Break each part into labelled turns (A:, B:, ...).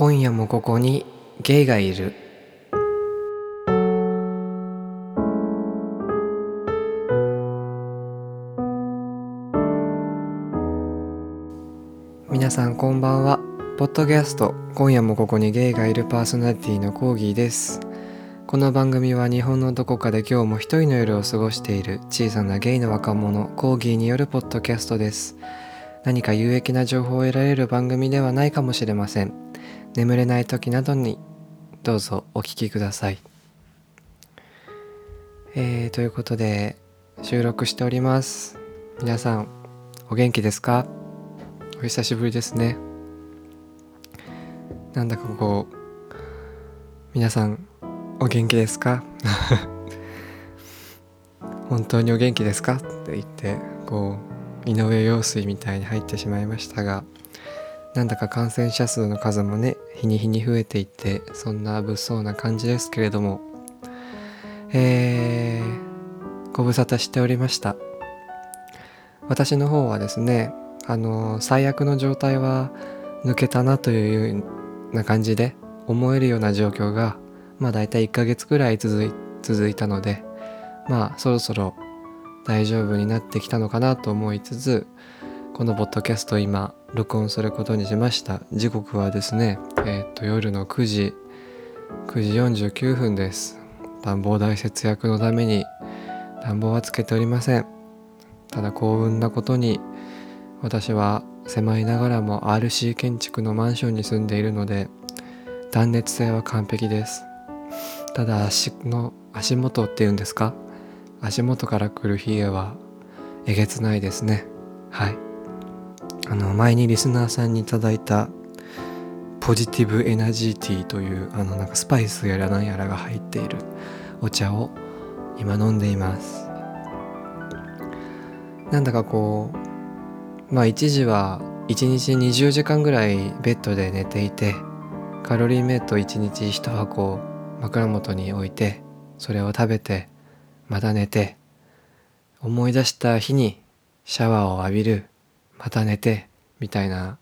A: 今夜もここにゲイがいる。皆さんこんばんは。ポッドキャスト今夜もここにゲイがいるパーソナリティのコーギーです。この番組は日本のどこかで今日も一人の夜を過ごしている小さなゲイの若者コーギーによるポッドキャストです。何か有益な情報を得られる番組ではないかもしれません。眠れない時などにどうぞお聞きください。えー、ということで収録しております。皆さんお元気ですか？お久しぶりですね。なんだかこう皆さんお元気ですか？本当にお元気ですか？って言ってこう井上陽水みたいに入ってしまいましたがなんだか感染者数の数もね日に日に増えていってそんな物騒な感じですけれども。えー、ご無沙汰しておりました。私の方はですねあの最悪の状態は抜けたなというような感じで思えるような状況がまあ大体1ヶ月くらい続い続いたのでまあそろそろ大丈夫になってきたのかなと思いつつこのポッドキャストを今録音することにしました。時刻はですねえっ、と夜の9時9時49分です。暖房代節約のために暖房はつけておりません。ただ幸運なことに私は狭いながらも RC 建築のマンションに住んでいるので断熱性は完璧です。ただ足の足元っていうんですか？足元から来る冷えはえげつないですね。はい。あの前にリスナーさんにいただいたポジティブエナジーティーというあのなんかスパイスやらなんやらが入っているお茶を今飲んでいます。なんだかこうまあ一時は1日20時間ぐらいベッドで寝ていてカロリーメイト1日1箱枕元に置いてそれを食べてまた寝て思い出した日にシャワーを浴びるまた寝てみたいな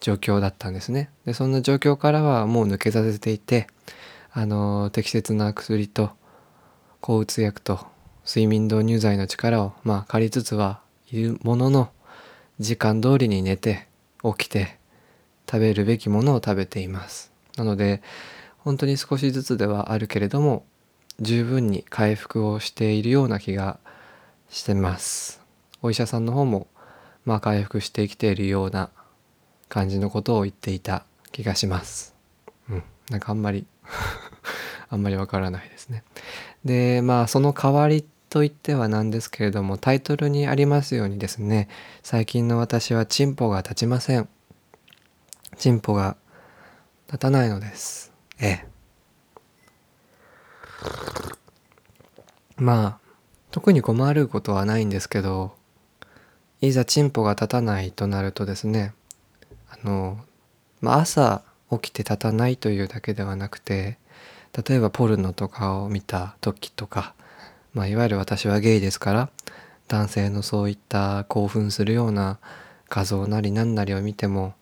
A: 状況だったんですね。でそんな状況からはもう抜け出せていてあの適切な薬と抗うつ薬と睡眠導入剤の力をまあ借りつつはいるものの時間通りに寝て起きて食べるべきものを食べています。なので本当に少しずつではあるけれども十分に回復をしているような気がしてます。お医者さんの方もまあ回復してきているような感じのことを言っていた気がします。うん。なんかあんまり あんまりわからないですね。でまあその代わりといってはなんですけれどもタイトルにありますようにですね最近の私はチンポが立ちません。チンポが立たないのです。ええ。まあ特に困ることはないんですけどいざチンポが立たないとなるとですねあの、まあ、朝起きて立たないというだけではなくて例えばポルノとかを見た時とか、まあ、いわゆる私はゲイですから男性のそういった興奮するような画像なり何なりを見ても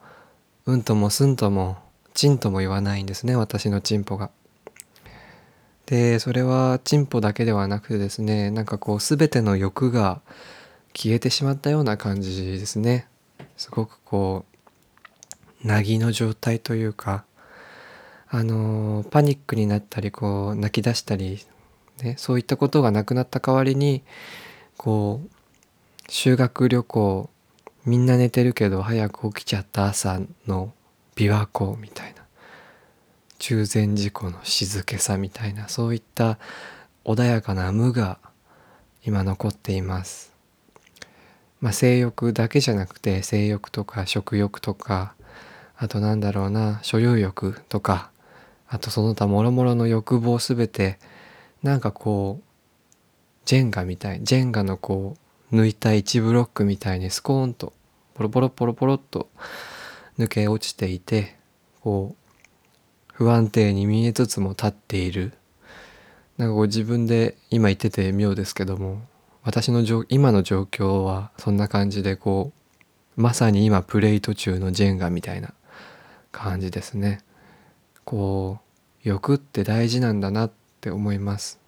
A: うんともすんともチンとも言わないんですね私のチンポが。でそれはチンポだけではなくてですねなんかこう全ての欲が消えてしまったような感じですねすごくこうなぎの状態というかあのパニックになったりこう泣き出したり、ね、そういったことがなくなった代わりにこう修学旅行みんな寝てるけど早く起きちゃった朝の琵琶湖みたいな中禅寺湖の静けさみたいなそういった穏やかな無が今残っています。まあ、性欲だけじゃなくて性欲とか食欲とかあとなんだろうな所有欲とかあとその他もろもろの欲望すべてなんかこうジェンガみたいジェンガのこう抜いた1ブロックみたいにスコーンとポロポロポロポロっと抜け落ちていてこう不安定に見えつつも立っている。なんかこう自分で今言ってて妙ですけども私の今の状況はそんな感じでこうまさに今プレイ途中のジェンガみたいな感じですね。こう欲って大事なんだなって思います。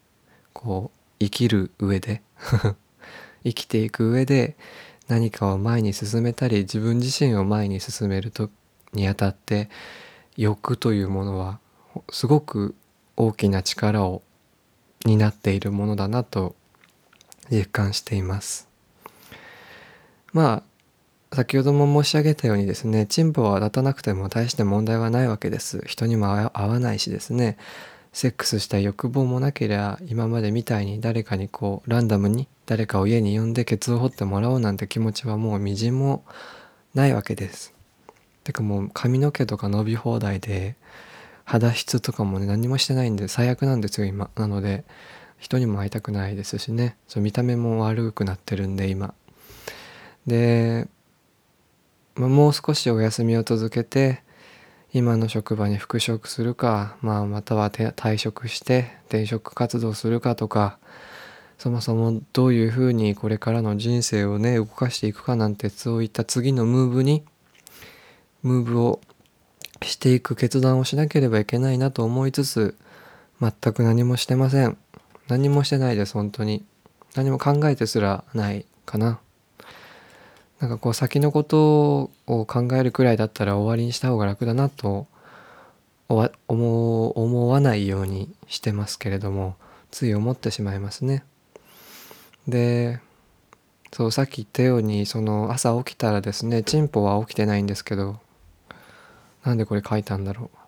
A: こう生きる上で。生きていく上で何かを前に進めたり自分自身を前に進めるとにあたって欲というものはすごく大きな力を担っているものだなと実感していますまあ先ほども申し上げたようにですね進歩は立たなくても大して問題はないわけです人にも合わないしですねセックスした欲望もなければ今までみたいに誰かにこうランダムに誰かを家に呼んでケツを掘ってもらおうなんて気持ちはもうみじんもないわけです。てかもう髪の毛とか伸び放題で肌質とかもね何もしてないんで最悪なんですよ今。なので人にも会いたくないですしねそう見た目も悪くなってるんで今。で、まあ、もう少しお休みを続けて今の職場に復職するか、まあ、または退職して転職活動するかとかそもそもどういうふうにこれからの人生をね動かしていくかなんてそういった次のムーブにムーブをしていく決断をしなければいけないなと思いつつ全く何もしてません何もしてないです本当に。何も考えてすらないかな。なんかこう先のことを考えるくらいだったら終わりにした方が楽だなと思わないようにしてますけれどもつい思ってしまいますね。でそうさっき言ったようにその朝起きたらですねチンポは起きてないんですけどなんでこれ書いたんだろう。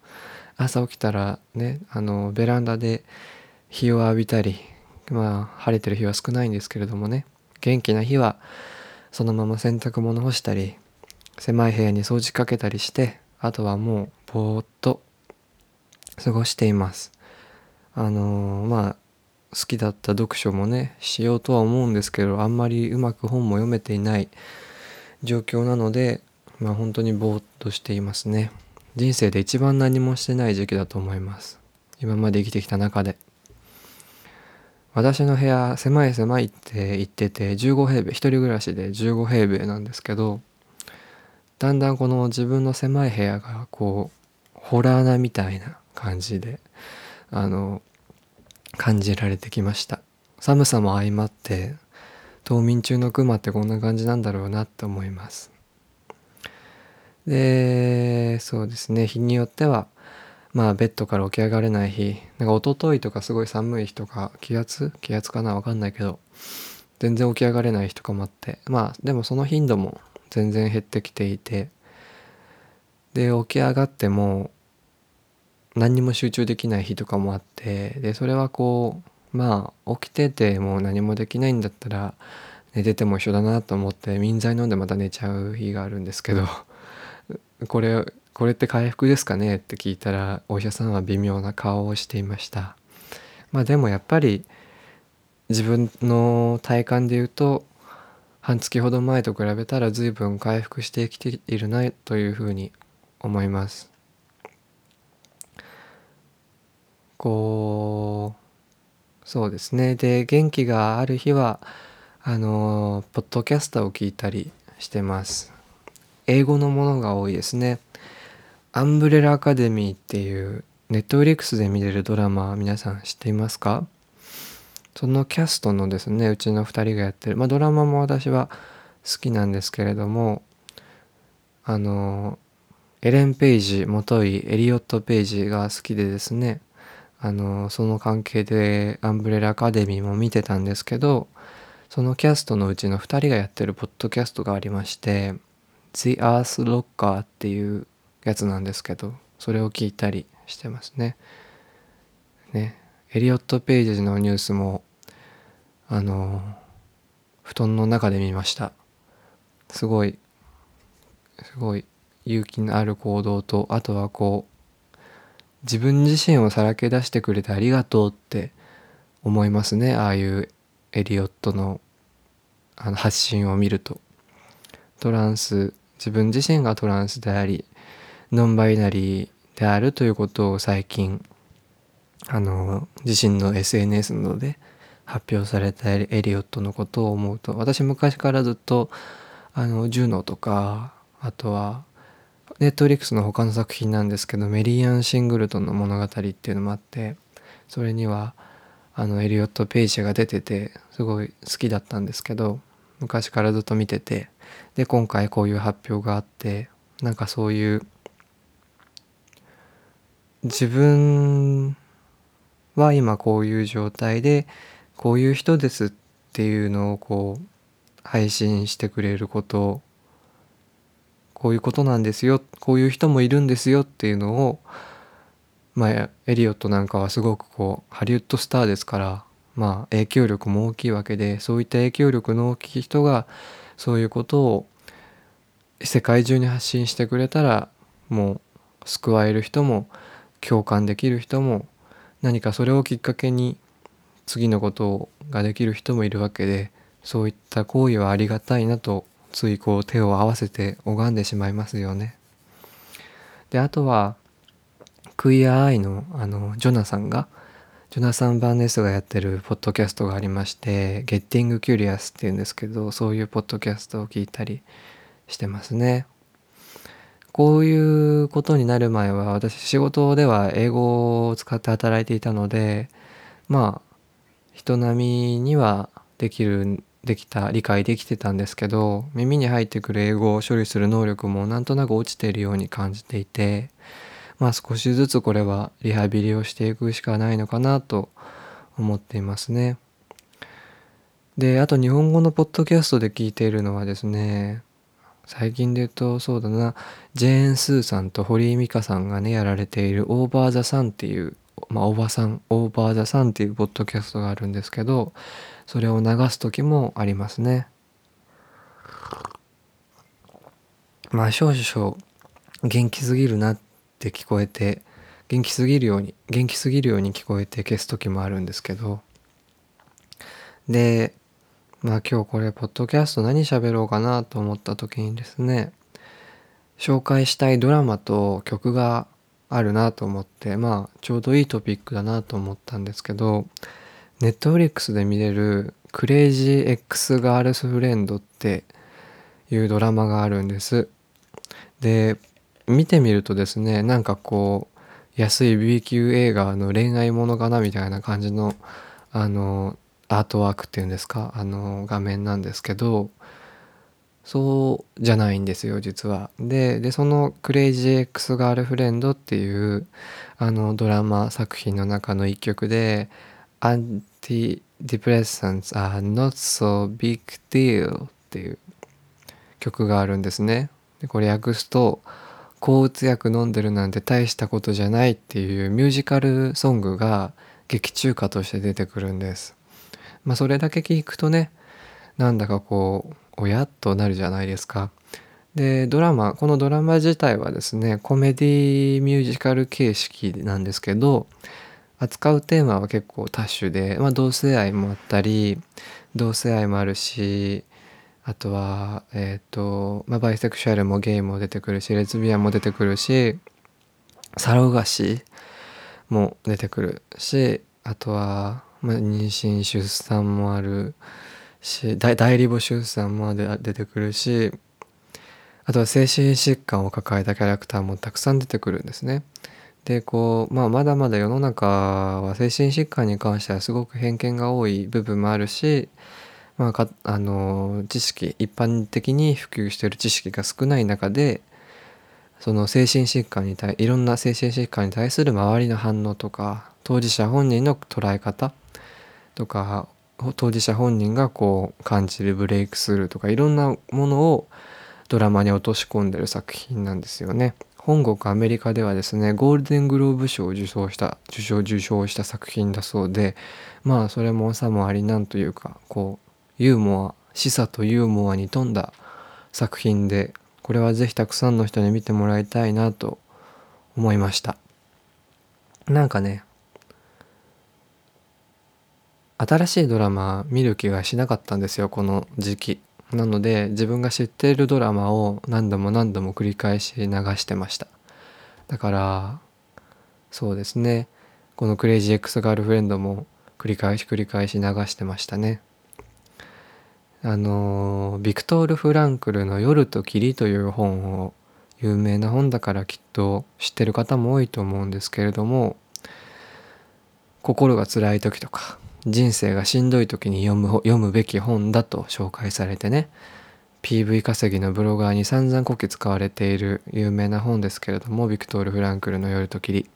A: 朝起きたらねあのベランダで日を浴びたりまあ晴れてる日は少ないんですけれどもね。元気な日はそのまま洗濯物干したり狭い部屋に掃除かけたりしてあとはもうぼーっと過ごしています。あのー、まあ好きだった読書もねしようとは思うんですけどあんまりうまく本も読めていない状況なのでまあ本当にぼーっとしていますね。人生で一番何もしてない時期だと思います。今まで生きてきた中で。私の部屋狭い狭いって言ってて15平米一人暮らしで15平米なんですけどだんだんこの自分の狭い部屋がこうホラーなみたいな感じであの感じられてきました。寒さも相まって冬眠中のクマってこんな感じなんだろうなって思います。でそうですね。日によってはまあベッドから起き上がれない日。なんか一昨日とかすごい寒い日とか気圧？気圧かな？わかんないけど。全然起き上がれない日とかもあって。まあでもその頻度も全然減ってきていて。で起き上がっても何にも集中できない日とかもあって。でそれはこうまあ起きててもう何もできないんだったら寝てても一緒だなと思って眠剤飲んでまた寝ちゃう日があるんですけど。これこれって回復ですかねって聞いたらお医者さんは微妙な顔をしていました。まあでもやっぱり自分の体感で言うと半月ほど前と比べたら随分回復してきているなというふうに思います。こうそうですね。で元気がある日はあのポッドキャストを聞いたりしてます。英語のものが多いですね。アンブレラアカデミーっていうネットフリックスで見れるドラマ皆さん知っていますか？そのキャストのですねうちの2人がやってる、まあ、ドラマも私は好きなんですけれどもあのエレン・ペイジ元井エリオット・ペイジが好きでですねあのその関係でアンブレラアカデミーも見てたんですけどそのキャストのうちの2人がやってるポッドキャストがありまして「The Earth Locker」っていうやつなんですけどそれを聞いたりしてますね。ね。エリオット・ペイジのニュースもあの布団の中で見ました。すごいすごい勇気のある行動とあとはこう自分自身をさらけ出してくれてありがとうって思いますね。ああいうエリオットのあの発信を見ると。トランス自分自身がトランスでありノンバイナリーであるということを最近あの自身の SNS などで発表されたエリオットのことを思うと私昔からずっとあのジュノとかあとはネットリックスの他の作品なんですけどメリーアン・シングルトンの物語っていうのもあってそれにはあのエリオット・ペイジが出ててすごい好きだったんですけど昔からずっと見ててで今回こういう発表があってなんかそういう自分は今こういう状態でこういう人ですっていうのをこう配信してくれることこういうことなんですよこういう人もいるんですよっていうのをまあエリオットなんかはすごくこうハリウッドスターですからまあ影響力も大きいわけでそういった影響力の大きい人がそういうことを世界中に発信してくれたらもう救われる人も共感できる人も何かそれをきっかけに次のことができる人もいるわけでそういった行為はありがたいなとついこう手を合わせて拝んでしまいますよね。であとはクイアアイのあのジョナさんがジョナサン・バーネスがやってるポッドキャストがありまして「ゲッティング・キュリアス」っていうんですけどそういうポッドキャストを聞いたりしてますね。こういうことになる前は私仕事では英語を使って働いていたのでまあ人並みにはできるできた理解できてたんですけど耳に入ってくる英語を処理する能力もなんとなく落ちているように感じていてまあ少しずつこれはリハビリをしていくしかないのかなと思っていますね。であと日本語のポッドキャストで聞いているのはですね最近で言うとそうだなジェーン・スーさんと堀井美香さんがねやられている「オーバー・ザ・サン」っていうまあおばさんオーバー・ザ・サンっていうポッドキャストがあるんですけどそれを流す時もありますね。まあ少々元気すぎるなって聞こえて元気すぎるように元気すぎるように聞こえて消す時もあるんですけどでまあ今日これポッドキャスト何喋ろうかなと思った時にですね紹介したいドラマと曲があるなと思ってまあちょうどいいトピックだなと思ったんですけどネットフリックスで見れる「クレイジー X ガールスフレンド」っていうドラマがあるんです。で見てみるとですねなんかこう安い B 級映画の恋愛ものかなみたいな感じのあのアートワークっていうんですか？あの画面なんですけどそうじゃないんですよ実は。ででその「クレイジー X ガールフレンド」っていうあのドラマ作品の中の一曲で「Antidepressants are not so big deal」っていう曲があるんですね。でこれ訳すと「抗うつ薬飲んでるなんて大したことじゃない」っていうミュージカルソングが劇中歌として出てくるんです。まあそれだけ聞くとねなんだかこうおやっとなるじゃないですか。でドラマこのドラマ自体はですねコメディミュージカル形式なんですけど扱うテーマは結構多種で、まあ、同性愛もあったり同性愛もあるしあとはえ、ー、と、まあ、バイセクシュアルもゲイも出てくるしレズビアンも出てくるしサロガシも出てくるしあとは、まあ、妊娠出産もあるし代理母出産も出てくるしあとは精神疾患を抱えたキャラクターもたくさん出てくるんですね。でこう、まあ、まだまだ世の中は精神疾患に関してはすごく偏見が多い部分もあるし、まあ、かあの知識一般的に普及している知識が少ない中でその精神疾患に対いろんな精神疾患に対する周りの反応とか当事者本人の捉え方とか当事者本人がこう感じるブレイクスルーとかいろんなものをドラマに落とし込んでる作品なんですよね。本国アメリカではですねゴールデングローブ賞を受賞した受賞受賞した作品だそうでまあそれもさもありなんというかこうユーモア示唆とユーモアに富んだ作品でこれは是非たくさんの人に見てもらいたいなと思いました。なんかね新しいドラマ見る気がしなかったんですよこの時期。なので自分が知っているドラマを何度も何度も繰り返し流してました。だからそうですね。この「クレイジー X ガールフレンド」も繰り返し繰り返し流してましたね。あのビクトール・フランクルの「夜と霧」という本を有名な本だからきっと知ってる方も多いと思うんですけれども心が辛い時とか人生がしんどい時に読む読むべき本だと紹介されてね PV 稼ぎのブロガーに散々こき使われている有名な本ですけれどもビクトール・フランクルの夜と霧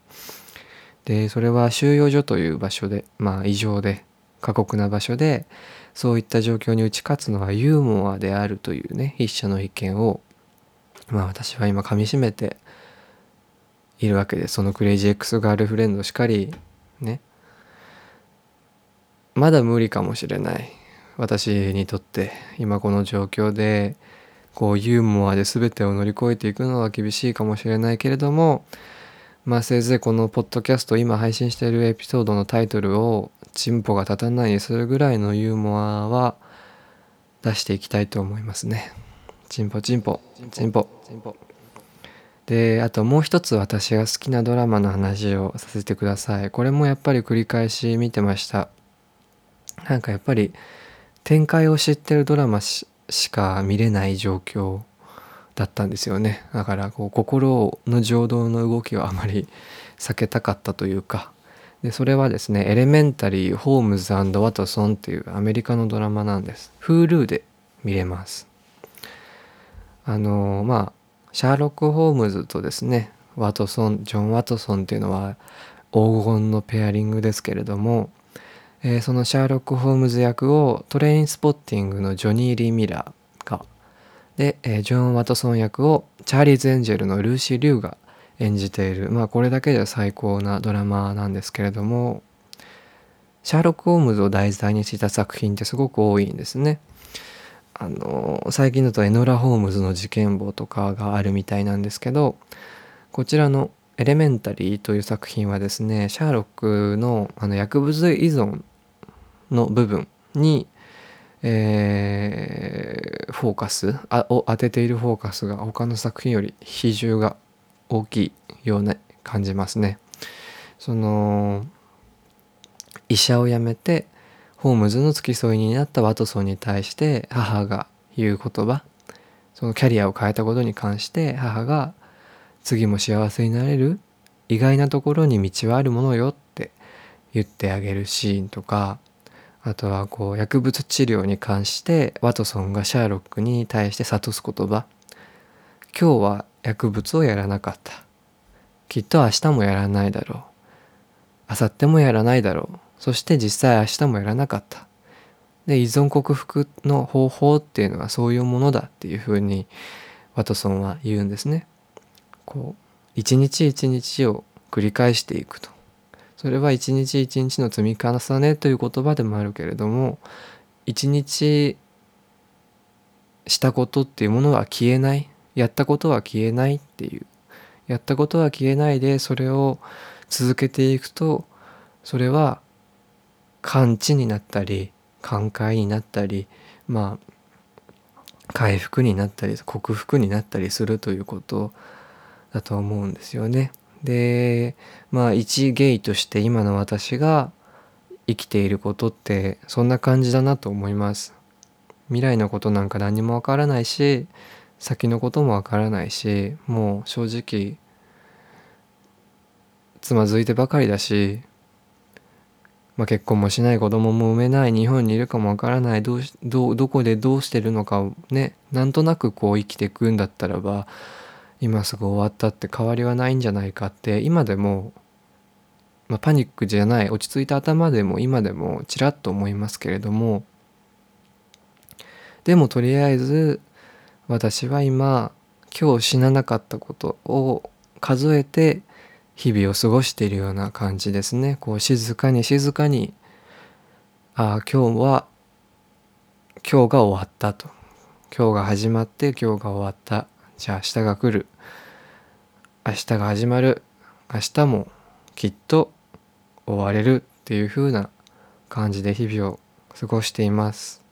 A: でそれは収容所という場所でまあ異常で過酷な場所でそういった状況に打ち勝つのはユーモアであるというね筆者の意見をまあ私は今かみしめているわけでそのクレイジー X ガールフレンドしかりねまだ無理かもしれない。私にとって今この状況でこうユーモアで全てを乗り越えていくのは厳しいかもしれないけれどもまあせいぜいこのポッドキャスト今配信しているエピソードのタイトルを「チンポが立たない」にするぐらいのユーモアは出していきたいと思いますね。チンポチンポチンポ。チンポであともう一つ私が好きなドラマの話をさせてください。これもやっぱり繰り返し見てました。なんかやっぱり展開を知ってるドラマしか見れない状況。だったんですよね。だからこう心の情動の動きをあまり避けたかったというか。でそれはですね「エレメンタリー・ホームズワトソン」っていうアメリカのドラマなんです。Hulu で見れます。あのまあシャーロック・ホームズとですねワトソンジョン・ワトソンっていうのは黄金のペアリングですけれどもえー、そのシャーロック・ホームズ役をトレインスポッティングのジョニー・リー・ミラーで、えー、ジョン・ワトソン役をチャーリーズ・エンジェルのルーシー・リュウが演じているまあこれだけでは最高なドラマなんですけれどもシャーロック・ホームズを題材にした作品ってすごく多いんですね。あの最近だとエノラ・ホームズの事件簿とかがあるみたいなんですけどこちらのエレメンタリーという作品はですねシャーロックのあの薬物依存の部分に、えー、フォーカスあを当てているフォーカスが他の作品より比重が大きいような感じますね。その医者を辞めてホームズの付き添いになったワトソンに対して母が言う言葉そのキャリアを変えたことに関して母が「次も幸せになれる？意外なところに道はあるものよって言ってあげるシーンとかあとはこう薬物治療に関してワトソンがシャーロックに対して諭す言葉。今日は薬物をやらなかった。きっと明日もやらないだろう。明後日もやらないだろう。そして実際明日もやらなかった。で依存克服の方法っていうのはそういうものだっていうふうにワトソンは言うんですね。こう一日一日を繰り返していくと。それは一日一日の積み重ねという言葉でもあるけれども一日したことっていうものは消えないやったことは消えないっていうやったことは消えないでそれを続けていくとそれは完治になったり寛解になったりまあ回復になったり克服になったりするということだと思うんですよね。でまあ一ゲイとして今の私が生きていることってそんな感じだなと思います。未来のことなんか何もわからないし先のこともわからないしもう正直つまずいてばかりだし、まあ、結婚もしない子供も産めない日本にいるかもわからないどうどどこでどうしてるのかをねなんとなくこう生きていくんだったらば今すぐ終わったって変わりはないんじゃないかって今でも、まあ、パニックじゃない落ち着いた頭でも今でもちらっと思いますけれどもでもとりあえず私は今今日死ななかったことを数えて日々を過ごしているような感じですね。こう静かに静かにああ今日は今日が終わったと。今日が始まって今日が終わった。じゃあ明日が来る。明日が始まる。明日もきっと終われるっていう風な感じで日々を過ごしています。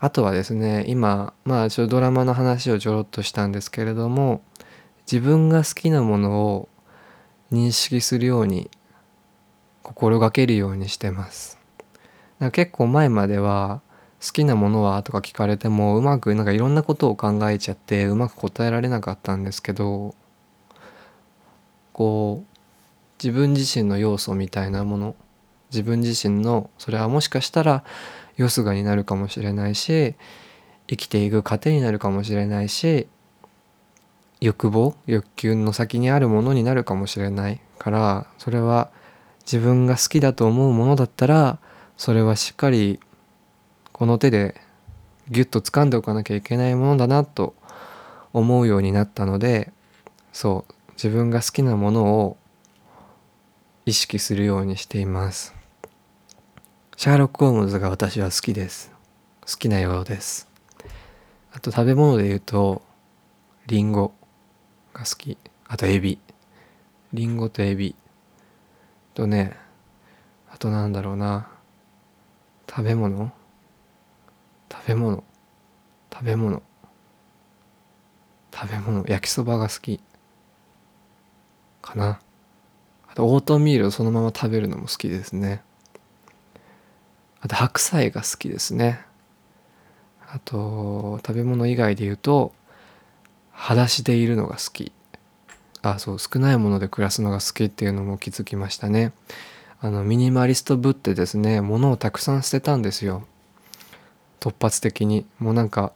A: あとはですね今まあちょっとドラマの話をちょろっとしたんですけれども自分が好きなものを認識するように心がけるようにしてます。結構前までは好きなものは？とか聞かれてもうまくなんかいろんなことを考えちゃってうまく答えられなかったんですけどこう自分自身の要素みたいなもの自分自身のそれはもしかしたらよすがになるかもしれないし生きていく糧になるかもしれないし欲望欲求の先にあるものになるかもしれないからそれは自分が好きだと思うものだったらそれはしっかりこの手でギュッと掴んでおかなきゃいけないものだなと思うようになったのでそう自分が好きなものを意識するようにしています。シャーロック・ホームズが私は好きです。好きなようです。あと食べ物で言うとリンゴが好き。あとエビ。リンゴとエビ。とねあとなんだろうな。食べ物食べ物。食べ物。食べ物。焼きそばが好き。かな。あとオートミールをそのまま食べるのも好きですね。あと白菜が好きですね。あと食べ物以外で言うと裸足でいるのが好き。あそう少ないもので暮らすのが好きっていうのも気づきましたね。あのミニマリストぶってですね物をたくさん捨てたんですよ。突発的にもうなんか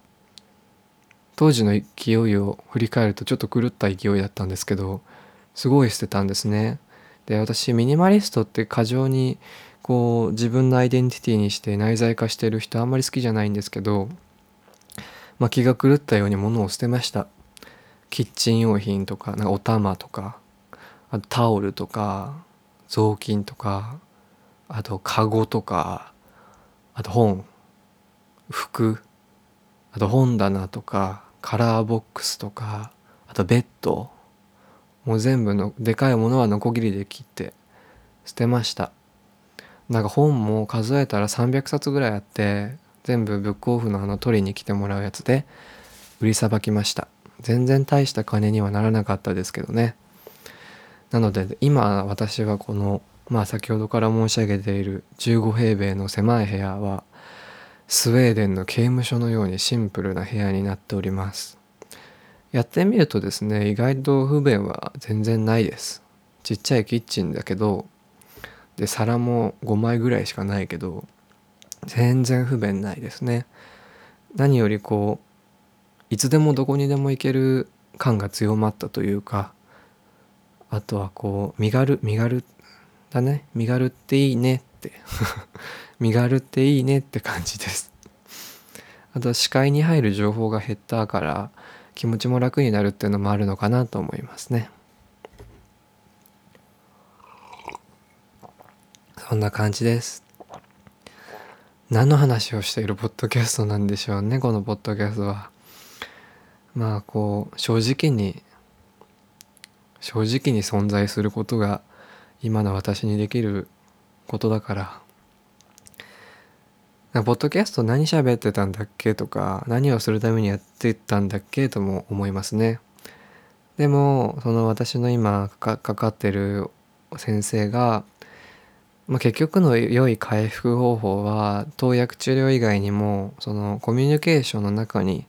A: 当時の勢いを振り返るとちょっと狂った勢いだったんですけどすごい捨てたんですね。で私ミニマリストって過剰にこう自分のアイデンティティにして内在化してる人あんまり好きじゃないんですけど、まあ、気が狂ったように物を捨てました。キッチン用品とかなんかお玉とかあとタオルとか雑巾とかあとカゴとかあと本。服あと本棚とかカラーボックスとかあとベッド。もう全部のでかいものはノコギリで切って捨てました。なんか本も数えたら300冊ぐらいあって全部ブックオフのあの取りに来てもらうやつで売りさばきました。全然大した金にはならなかったですけどね。なので今私はこのまあ先ほどから申し上げている15平米の狭い部屋はスウェーデンの刑務所のようにシンプルな部屋になっております。やってみるとですね意外と不便は全然ないです。ちっちゃいキッチンだけどで皿も5枚ぐらいしかないけど全然不便ないですね。何よりこういつでもどこにでも行ける感が強まったというかあとはこう身軽身軽だね。身軽っていいねっ 身軽っていいねって感じです。あと視界に入る情報が減ったから気持ちも楽になるっていうのもあるのかなと思いますね。そんな感じです。何の話をしているポッドキャストなんでしょうねこのポッドキャストは。まあこう正直に正直に存在することが今の私にできることだからポッドキャスト何喋ってたんだっけとか何をするためにやってたんだっけとも思いますねでもその私の今かかってる先生が、まあ、結局の良い回復方法は投薬治療以外にもそのコミュニケーションの中に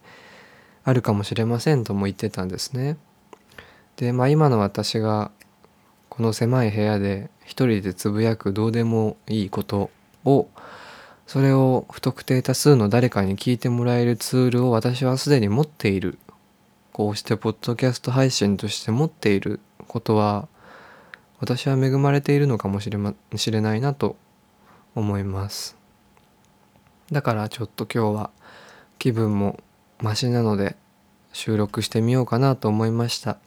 A: あるかもしれませんとも言ってたんですね。でまあ今の私がこの狭い部屋で一人でつぶやくどうでもいいことをそれを不特定多数の誰かに聞いてもらえるツールを私はすでに持っている。こうしてポッドキャスト配信として持っていることは私は恵まれているのかもしれ,、ま、しれないなと思います。だからちょっと今日は気分もマシなので収録してみようかなと思いました。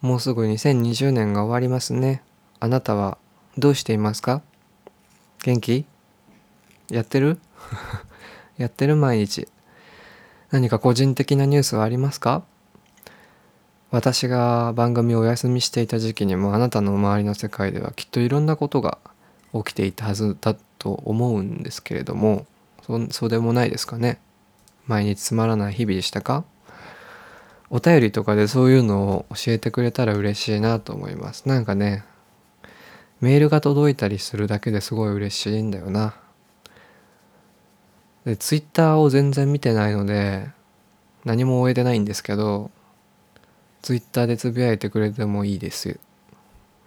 A: もうすぐ2020年が終わりますね。あなたはどうしていますか？元気？やってる？やってる毎日。何か個人的なニュースはありますか？私が番組をお休みしていた時期にもあなたの周りの世界ではきっといろんなことが起きていたはずだと思うんですけれどもそそうでもないですかね？毎日つまらない日々でしたか？お便りとかでそういうのを教えてくれたら嬉しいなと思いますなんかねメールが届いたりするだけですごい嬉しいんだよなで、ツイッターを全然見てないので、何も終えてないんですけど、ツイッターでつぶやいてくれてもいいです。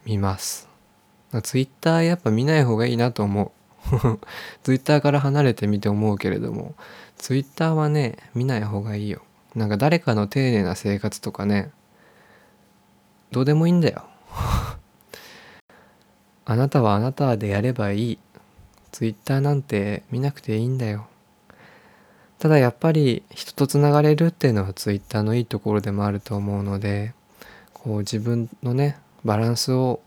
A: 見ます。ツイッターやっぱ見ない方がいいなと思う。ツイッターから離れてみて思うけれども、ツイッターはね、見ない方がいいよ。なんか誰かの丁寧な生活とかね、どうでもいいんだよ。あなたはあなたでやればいい。ツイッターなんて見なくていいんだよ。ただやっぱり人とつながれるっていうのはツイッターのいいところでもあると思うので、こう自分のね、バランスを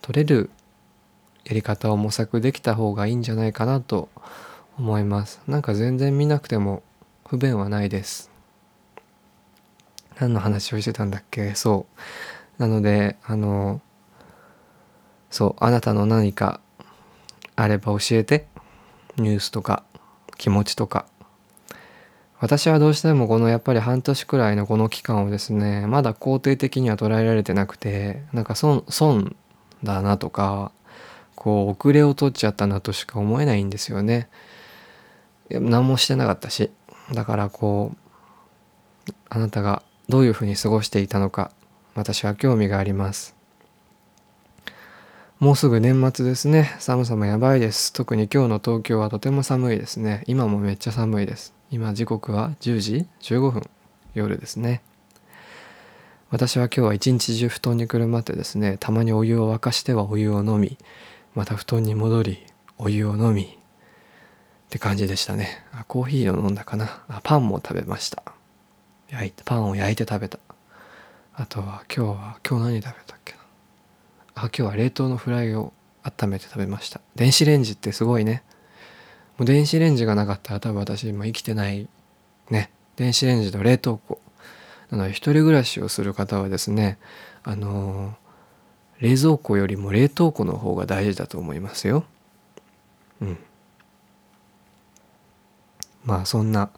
A: 取れるやり方を模索できた方がいいんじゃないかなと思います。なんか全然見なくても不便はないです。何の話をしてたんだっけ？そう。なので、あの、そう、あなたの何かあれば教えて。ニュースとか気持ちとか。私はどうしてもこのやっぱり半年くらいのこの期間をですね、まだ肯定的には捉えられてなくて、なんか損、損だなとか、こう遅れを取っちゃったなとしか思えないんですよね。何もしてなかったしだからこうあなたがどういうふうに過ごしていたのか私は興味があります。もうすぐ年末ですね。寒さもやばいです。特に今日の東京はとても寒いですね。今もめっちゃ寒いです。今時刻は10時15分夜ですね。私は今日は一日中布団にくるまってですねたまにお湯を沸かしてはお湯を飲みまた布団に戻りお湯を飲みって感じでしたね。あコーヒーを飲んだかな。あパンも食べました。焼いてパンを焼いて食べた。あとは今日は今日何食べたっけな。あ今日は冷凍のフライを温めて食べました。電子レンジってすごいね。もう電子レンジがなかったら多分私今生きてないね。電子レンジと冷凍庫。なので一人暮らしをする方はですねあのー冷蔵庫よりも冷凍庫の方が大事だと思いますよ。うん。まあそんな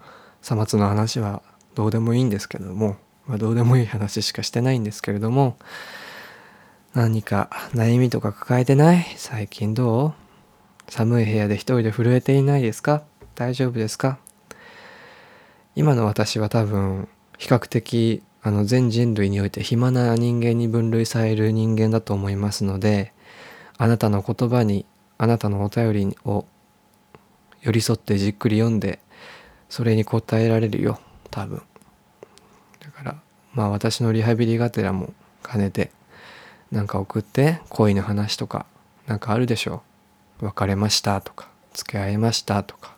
A: さまつの話はどうでもいいんですけども、まあ、どうでもいい話しかしてないんですけれども何か悩みとか抱えてない？最近どう？寒い部屋で一人で震えていないですか？大丈夫ですか？今の私は多分比較的あの全人類において暇な人間に分類される人間だと思いますのであなたの言葉にあなたのお便りを寄り添ってじっくり読んでそれに応えられるよ。多分。だからまあ私のリハビリがてらも兼ねてなんか送って恋の話とかなんかあるでしょう。別れましたとか付き合いましたとか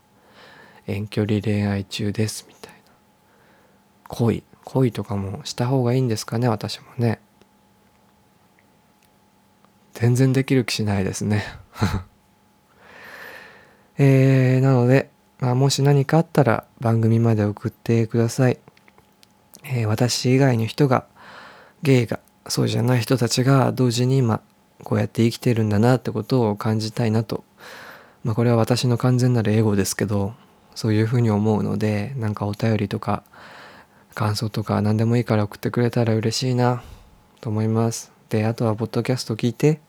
A: 遠距離恋愛中ですみたいな。恋恋とかもした方がいいんですかね私もね。全然できる気しないですね。えー、なので、まあ、もし何かあったら番組まで送ってください、えー、私以外の人がゲイがそうじゃない人たちが同時に今こうやって生きてるんだなってことを感じたいなとまあこれは私の完全なるエゴですけどそういうふうに思うのでなんかお便りとか感想とか何でもいいから送ってくれたら嬉しいなと思います。で、あとはポッドキャスト聞いて、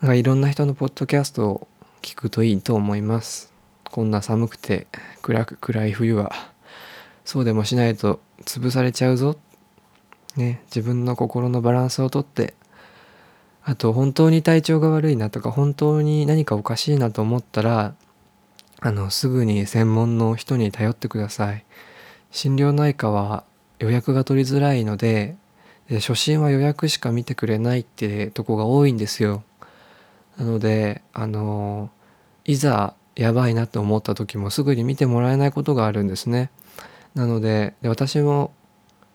A: なんかいろんな人のポッドキャストを聞くといいと思います。こんな寒くて暗く暗い冬は、そうでもしないと潰されちゃうぞ。ね、自分の心のバランスをとって、あと本当に体調が悪いなとか本当に何かおかしいなと思ったら、あの、すぐに専門の人に頼ってください。心療内科は予約が取りづらいのでで初診は予約しか見てくれないってとこが多いんですよ。なのであのいざやばいなと思った時もすぐに見てもらえないことがあるんですね。なのでで私も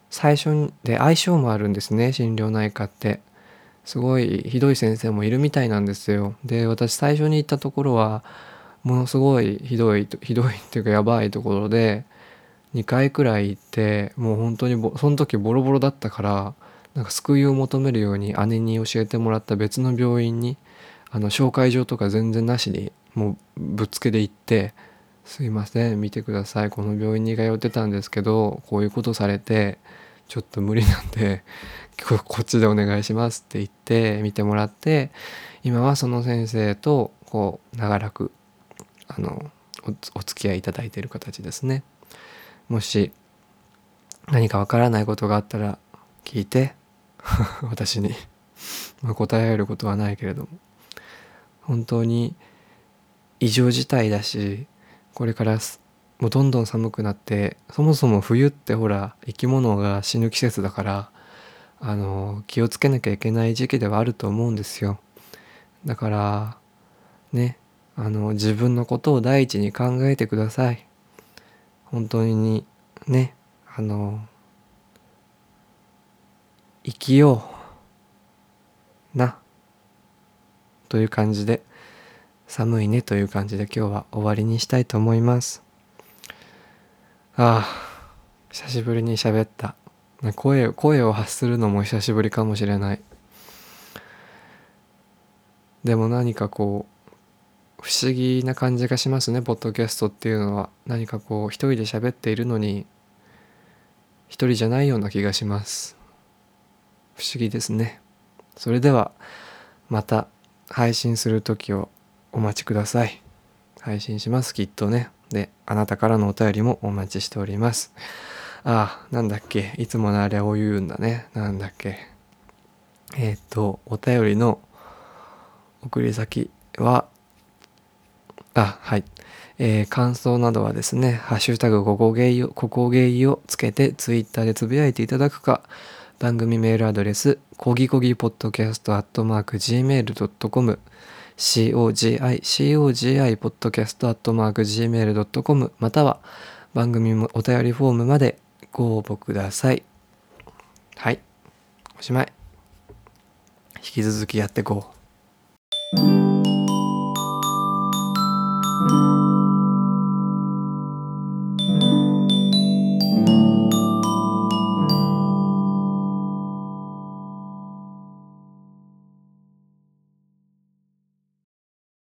A: 最初にで相性もあるんですね心療内科って。すごいひどい先生もいるみたいなんですよ。で私最初に行ったところはものすごいひどいひどいっていうかやばいところで2回くらい行ってもう本当にその時ボロボロだったからなんか救いを求めるように姉に教えてもらった別の病院にあの紹介状とか全然なしにもうぶっつけで行って「すいません見てくださいこの病院に通ってたんですけどこういうことされてちょっと無理なんでこっちでお願いします」って言って見てもらって今はその先生とこう長らくあのおお付き合いいただいている形ですね。もし何かわからないことがあったら聞いて 私に。ま答えられることはないけれども。本当に異常事態だしこれからもうどんどん寒くなってそもそも冬ってほら生き物が死ぬ季節だからあの気をつけなきゃいけない時期ではあると思うんですよ。だからねあの自分のことを第一に考えてください。本当にねあの生きようなという感じで。寒いねという感じで今日は終わりにしたいと思います。ああ久しぶりに喋った。声声を発するのも久しぶりかもしれない。でも何かこう不思議な感じがしますねポッドキャストっていうのは。何かこう一人で喋っているのに一人じゃないような気がします。不思議ですね。それではまた配信する時をお待ちください。配信します。きっとね。であなたからのお便りもお待ちしております。ああなんだっけ。いつものあれを言うんだね。なんだっけ。えっ、とお便りの送り先はあはい。えー、感想などはですね、ハッシュタグここゲイを、ここゲイをつけてツイッターでつぶやいていただくか、番組メールアドレス、こぎこぎポッドキャストアットマーク gmail.com、cogi、cogi ポッドキャストアットマーク gmail.com、または番組もお便りフォームまでご応募ください。はい。おしまい。引き続きやっていこう。